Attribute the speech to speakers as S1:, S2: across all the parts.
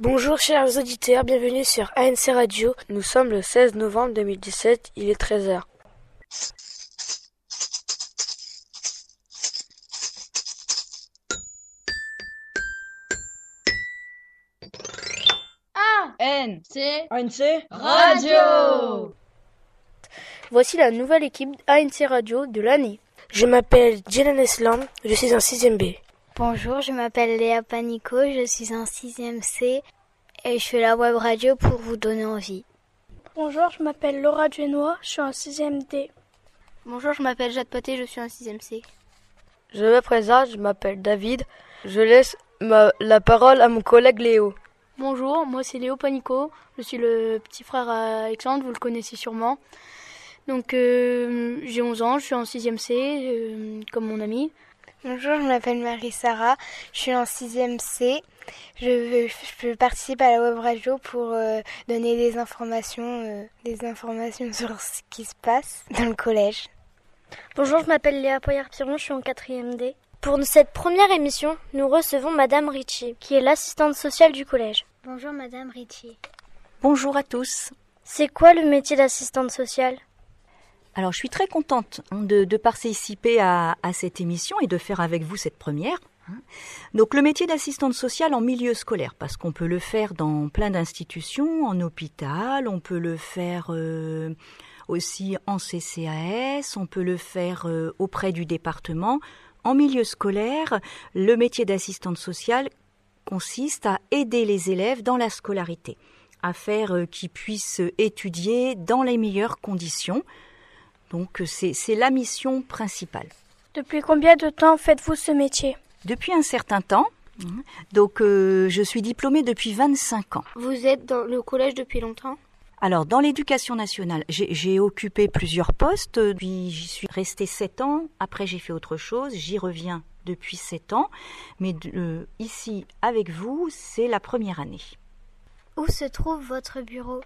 S1: Bonjour chers auditeurs, bienvenue sur ANC Radio. Nous sommes le 16 novembre 2017, il est 13h.
S2: ANC
S3: ANC
S2: Radio
S1: Voici la nouvelle équipe ANC Radio de l'année. Je m'appelle Jelan Eslam, je suis en 6ème B.
S4: Bonjour, je m'appelle Léa Panico, je suis en 6ème C et je fais la web radio pour vous donner envie.
S5: Bonjour, je m'appelle Laura Genois, je suis en 6ème D.
S6: Bonjour, je m'appelle Jade Poté, je suis en 6ème C.
S7: Je me présente, je m'appelle David. Je laisse ma, la parole à mon collègue Léo.
S8: Bonjour, moi c'est Léo Panico, je suis le petit frère à Alexandre, vous le connaissez sûrement. Donc euh, j'ai 11 ans, je suis en 6ème C, euh, comme mon ami.
S9: Bonjour, je m'appelle Marie-Sara, je suis en 6ème C. Je, je, participe à la web radio pour euh, donner des informations, euh, des informations sur ce qui se passe dans le collège.
S10: Bonjour, je m'appelle Léa Poyard-Piron, je suis en 4ème D.
S11: Pour cette première émission, nous recevons Madame Ritchie, qui est l'assistante sociale du collège.
S4: Bonjour Madame Ritchie.
S12: Bonjour à tous.
S11: C'est quoi le métier d'assistante sociale?
S12: Alors, je suis très contente hein, de, participer à, à, cette émission et de faire avec vous cette première. Hein. Donc, le métier d'assistante sociale en milieu scolaire, parce qu'on peut le faire dans plein d'institutions, en hôpital, on peut le faire euh, aussi en CCAS, on peut le faire euh, auprès du département. En milieu scolaire, le métier d'assistante sociale consiste à aider les élèves dans la scolarité, à faire euh, qu'ils puissent étudier dans les meilleures conditions. Donc c'est la mission principale.
S5: Depuis combien de temps faites-vous ce métier?
S12: Depuis un certain temps. Donc euh, je suis diplômée depuis 25 ans.
S6: Vous êtes dans le collège depuis longtemps?
S12: Alors, dans l'éducation nationale, j'ai occupé plusieurs postes, puis j'y suis restée sept ans. Après, j'ai fait autre chose. J'y reviens depuis sept ans. Mais euh, ici, avec vous, c'est la première année.
S4: Où se trouve votre bureau?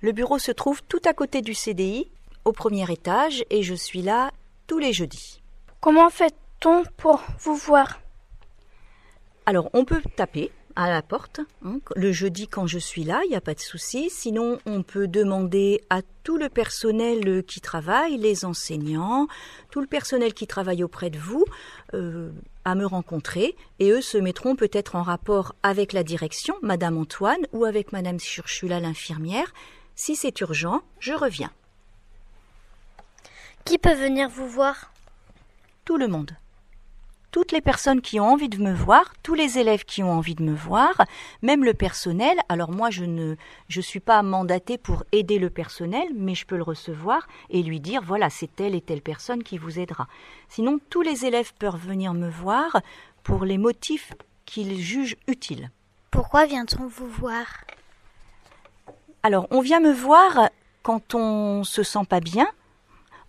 S12: Le bureau se trouve tout à côté du CDI, au premier étage, et je suis là tous les jeudis.
S5: Comment fait-on pour vous voir?
S12: Alors, on peut taper à la porte. Hein, le jeudi, quand je suis là, il n'y a pas de souci. Sinon, on peut demander à tout le personnel qui travaille, les enseignants, tout le personnel qui travaille auprès de vous, euh, à me rencontrer. Et eux se mettront peut-être en rapport avec la direction, Madame Antoine, ou avec Madame Churchula, l'infirmière. Si c'est urgent, je reviens.
S11: Qui peut venir vous voir?
S12: Tout le monde toutes les personnes qui ont envie de me voir, tous les élèves qui ont envie de me voir, même le personnel. Alors moi, je ne je suis pas mandatée pour aider le personnel, mais je peux le recevoir et lui dire voilà, c'est telle et telle personne qui vous aidera. Sinon, tous les élèves peuvent venir me voir pour les motifs qu'ils jugent utiles.
S4: Pourquoi vient-on vous voir?
S12: Alors, on vient me voir quand on se sent pas bien.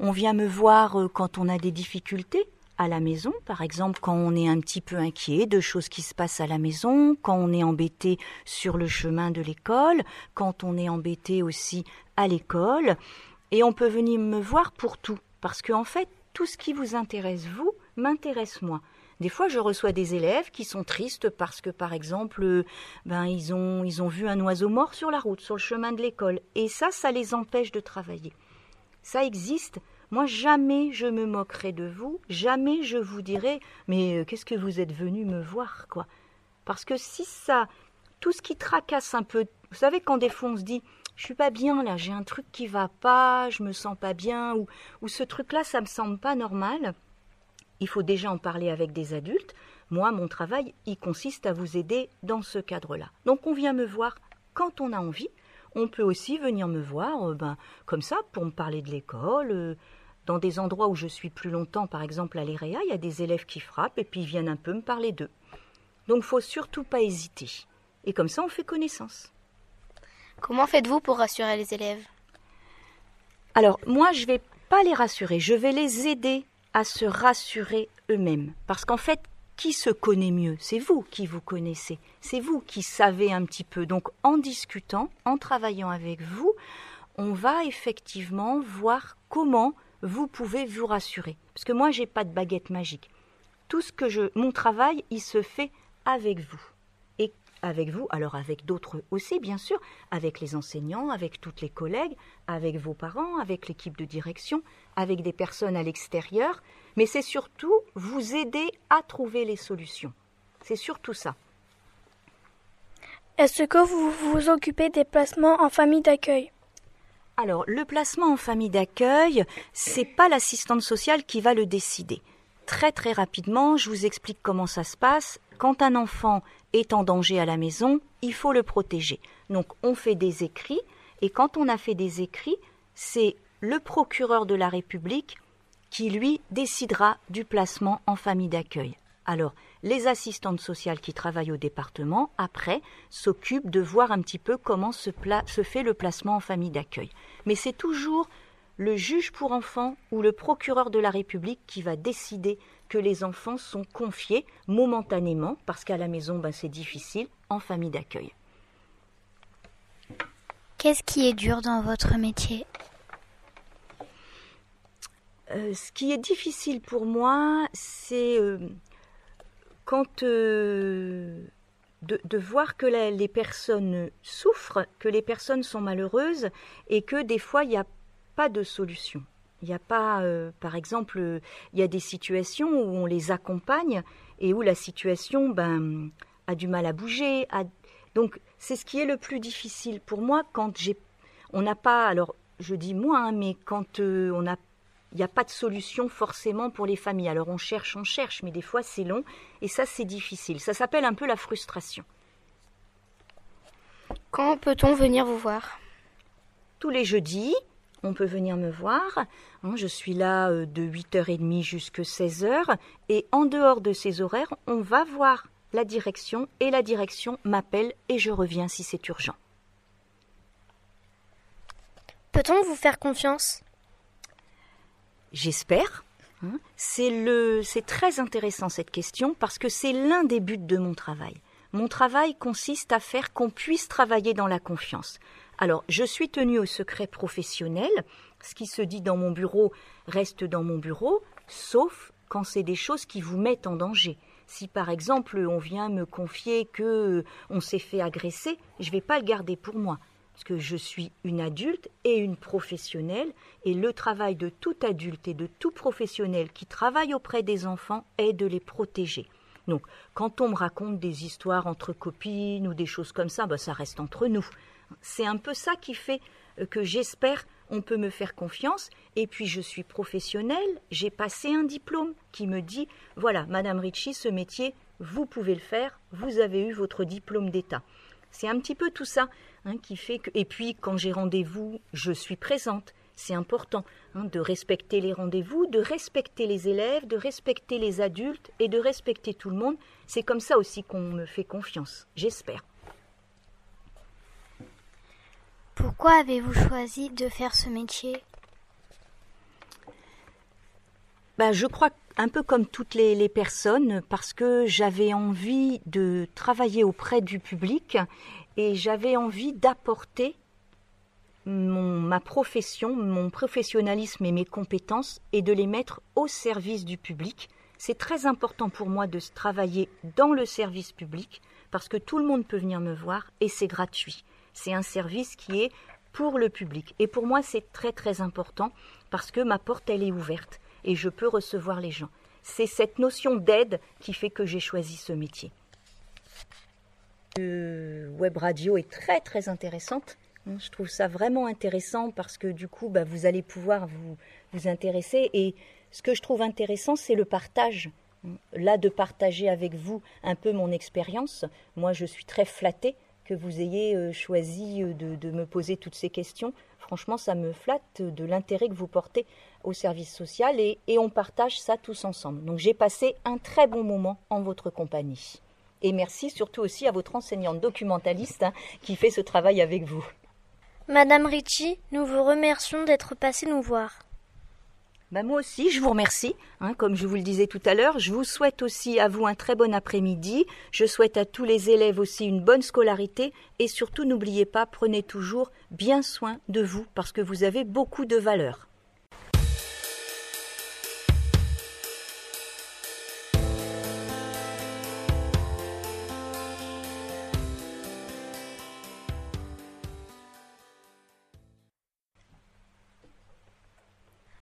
S12: On vient me voir quand on a des difficultés à la maison, par exemple quand on est un petit peu inquiet de choses qui se passent à la maison, quand on est embêté sur le chemin de l'école, quand on est embêté aussi à l'école, et on peut venir me voir pour tout, parce qu'en en fait, tout ce qui vous intéresse, vous, m'intéresse moi. Des fois, je reçois des élèves qui sont tristes parce que, par exemple, ben, ils ont, ils ont vu un oiseau mort sur la route, sur le chemin de l'école. Et ça, ça les empêche de travailler. Ça existe moi, jamais je me moquerai de vous, jamais je vous dirai mais euh, qu'est-ce que vous êtes venu me voir, quoi? Parce que si ça, tout ce qui tracasse un peu, vous savez, quand des fois on se dit je suis pas bien là, j'ai un truc qui va pas, je me sens pas bien, ou, ou ce truc-là, ça me semble pas normal, il faut déjà en parler avec des adultes. Moi, mon travail, il consiste à vous aider dans ce cadre-là. Donc on vient me voir quand on a envie. On peut aussi venir me voir, euh, ben, comme ça, pour me parler de l'école, euh, dans des endroits où je suis plus longtemps, par exemple à l'EREA, il y a des élèves qui frappent et puis ils viennent un peu me parler d'eux. Donc faut surtout pas hésiter. Et comme ça, on fait connaissance.
S6: Comment faites-vous pour rassurer les élèves?
S12: Alors, moi, je vais pas les rassurer, je vais les aider à se rassurer eux-mêmes. Parce qu'en fait, qui se connaît mieux? C'est vous qui vous connaissez. C'est vous qui savez un petit peu. Donc, en discutant, en travaillant avec vous, on va effectivement voir comment vous pouvez vous rassurer. Parce que moi, j'ai pas de baguette magique. Tout ce que je, mon travail, il se fait avec vous. Et avec vous, alors avec d'autres aussi bien sûr, avec les enseignants, avec toutes les collègues, avec vos parents, avec l'équipe de direction, avec des personnes à l'extérieur, mais c'est surtout vous aider à trouver les solutions. C'est surtout ça.
S5: Est-ce que vous vous occupez des placements en famille d'accueil?
S12: Alors, le placement en famille d'accueil, c'est pas l'assistante sociale qui va le décider. Très très rapidement, je vous explique comment ça se passe. Quand un enfant est en danger à la maison, il faut le protéger. Donc on fait des écrits et quand on a fait des écrits, c'est le procureur de la République qui lui décidera du placement en famille d'accueil. Alors, les assistantes sociales qui travaillent au département, après, s'occupent de voir un petit peu comment se, se fait le placement en famille d'accueil. Mais c'est toujours le juge pour enfants ou le procureur de la République qui va décider que les enfants sont confiés momentanément, parce qu'à la maison ben, c'est difficile, en famille d'accueil.
S4: Qu'est-ce qui est dur dans votre métier?
S12: Euh, Ce qui est difficile pour moi, c'est euh, quand euh, de, voir que les personnes souffrent, que les personnes sont malheureuses et que des fois il n'y a pas de solution. Il n'y a pas, euh, par exemple, il y a des situations où on les accompagne et où la situation ben, a du mal à bouger. Donc c'est ce qui est le plus difficile pour moi quand on n'a pas, alors je dis moi, hein, mais quand euh, on a il n'y a pas de solution forcément pour les familles. Alors on cherche, on cherche, mais des fois c'est long et ça c'est difficile. Ça s'appelle un peu la frustration.
S6: Quand peut-on venir vous voir?
S12: Tous les jeudis, on peut venir me voir. Hein, je suis là euh, de 8h30 jusqu'à 16h. Et en dehors de ces horaires, on va voir la direction et la direction m'appelle et je reviens si c'est urgent.
S11: Peut-on vous faire confiance?
S12: J'espère. Hein. C'est très intéressant cette question parce que c'est l'un des buts de mon travail. Mon travail consiste à faire qu'on puisse travailler dans la confiance. Alors, je suis tenue au secret professionnel. Ce qui se dit dans mon bureau reste dans mon bureau, sauf quand c'est des choses qui vous mettent en danger. Si par exemple on vient me confier que on s'est fait agresser, je ne vais pas le garder pour moi parce que je suis une adulte et une professionnelle et le travail de tout adulte et de tout professionnel qui travaille auprès des enfants est de les protéger. Donc, quand on me raconte des histoires entre copines ou des choses comme ça, bah, ça reste entre nous. C'est un peu ça qui fait euh, que j'espère on peut me faire confiance. Et puis je suis professionnelle, j'ai passé un diplôme qui me dit voilà, Madame Ritchie, ce métier, vous pouvez le faire, vous avez eu votre diplôme d'État. C'est un petit peu tout ça hein, qui fait que. Et puis quand j'ai rendez-vous, je suis présente. C'est important hein, de respecter les rendez-vous, de respecter les élèves, de respecter les adultes et de respecter tout le monde. C'est comme ça aussi qu'on me fait confiance, j'espère.
S4: Pourquoi avez-vous choisi de faire ce métier?
S12: Bah, Je crois un peu comme toutes les, personnes, parce que j'avais envie de travailler auprès du public et j'avais envie d'apporter ma profession, mon professionnalisme et mes compétences et de les mettre au service du public. C'est très important pour moi de travailler dans le service public parce que tout le monde peut venir me voir et c'est gratuit. C'est un service qui est pour le public. Et pour moi, c'est très très important parce que ma porte, elle est ouverte et je peux recevoir les gens. C'est cette notion d'aide qui fait que j'ai choisi ce métier. Le web radio est très très intéressante. Je trouve ça vraiment intéressant parce que du coup, bah, vous allez pouvoir vous, vous intéresser. Et ce que je trouve intéressant, c'est le partage. Là, de partager avec vous un peu mon expérience. Moi, je suis très flattée que vous ayez euh, choisi euh, de, me poser toutes ces questions. Franchement, ça me flatte de l'intérêt que vous portez au service social et, on partage ça tous ensemble. Donc j'ai passé un très bon moment en votre compagnie. Et merci surtout aussi à votre enseignante documentaliste hein, qui fait ce travail avec vous.
S11: Madame Ritchie, nous vous remercions d'être passée nous voir.
S12: Bah, moi aussi, je vous remercie. Hein, comme je vous le disais tout à l'heure, je vous souhaite aussi à vous un très bon après-midi. Je souhaite à tous les élèves aussi une bonne scolarité et surtout n'oubliez pas, prenez toujours bien soin de vous parce que vous avez beaucoup de valeur.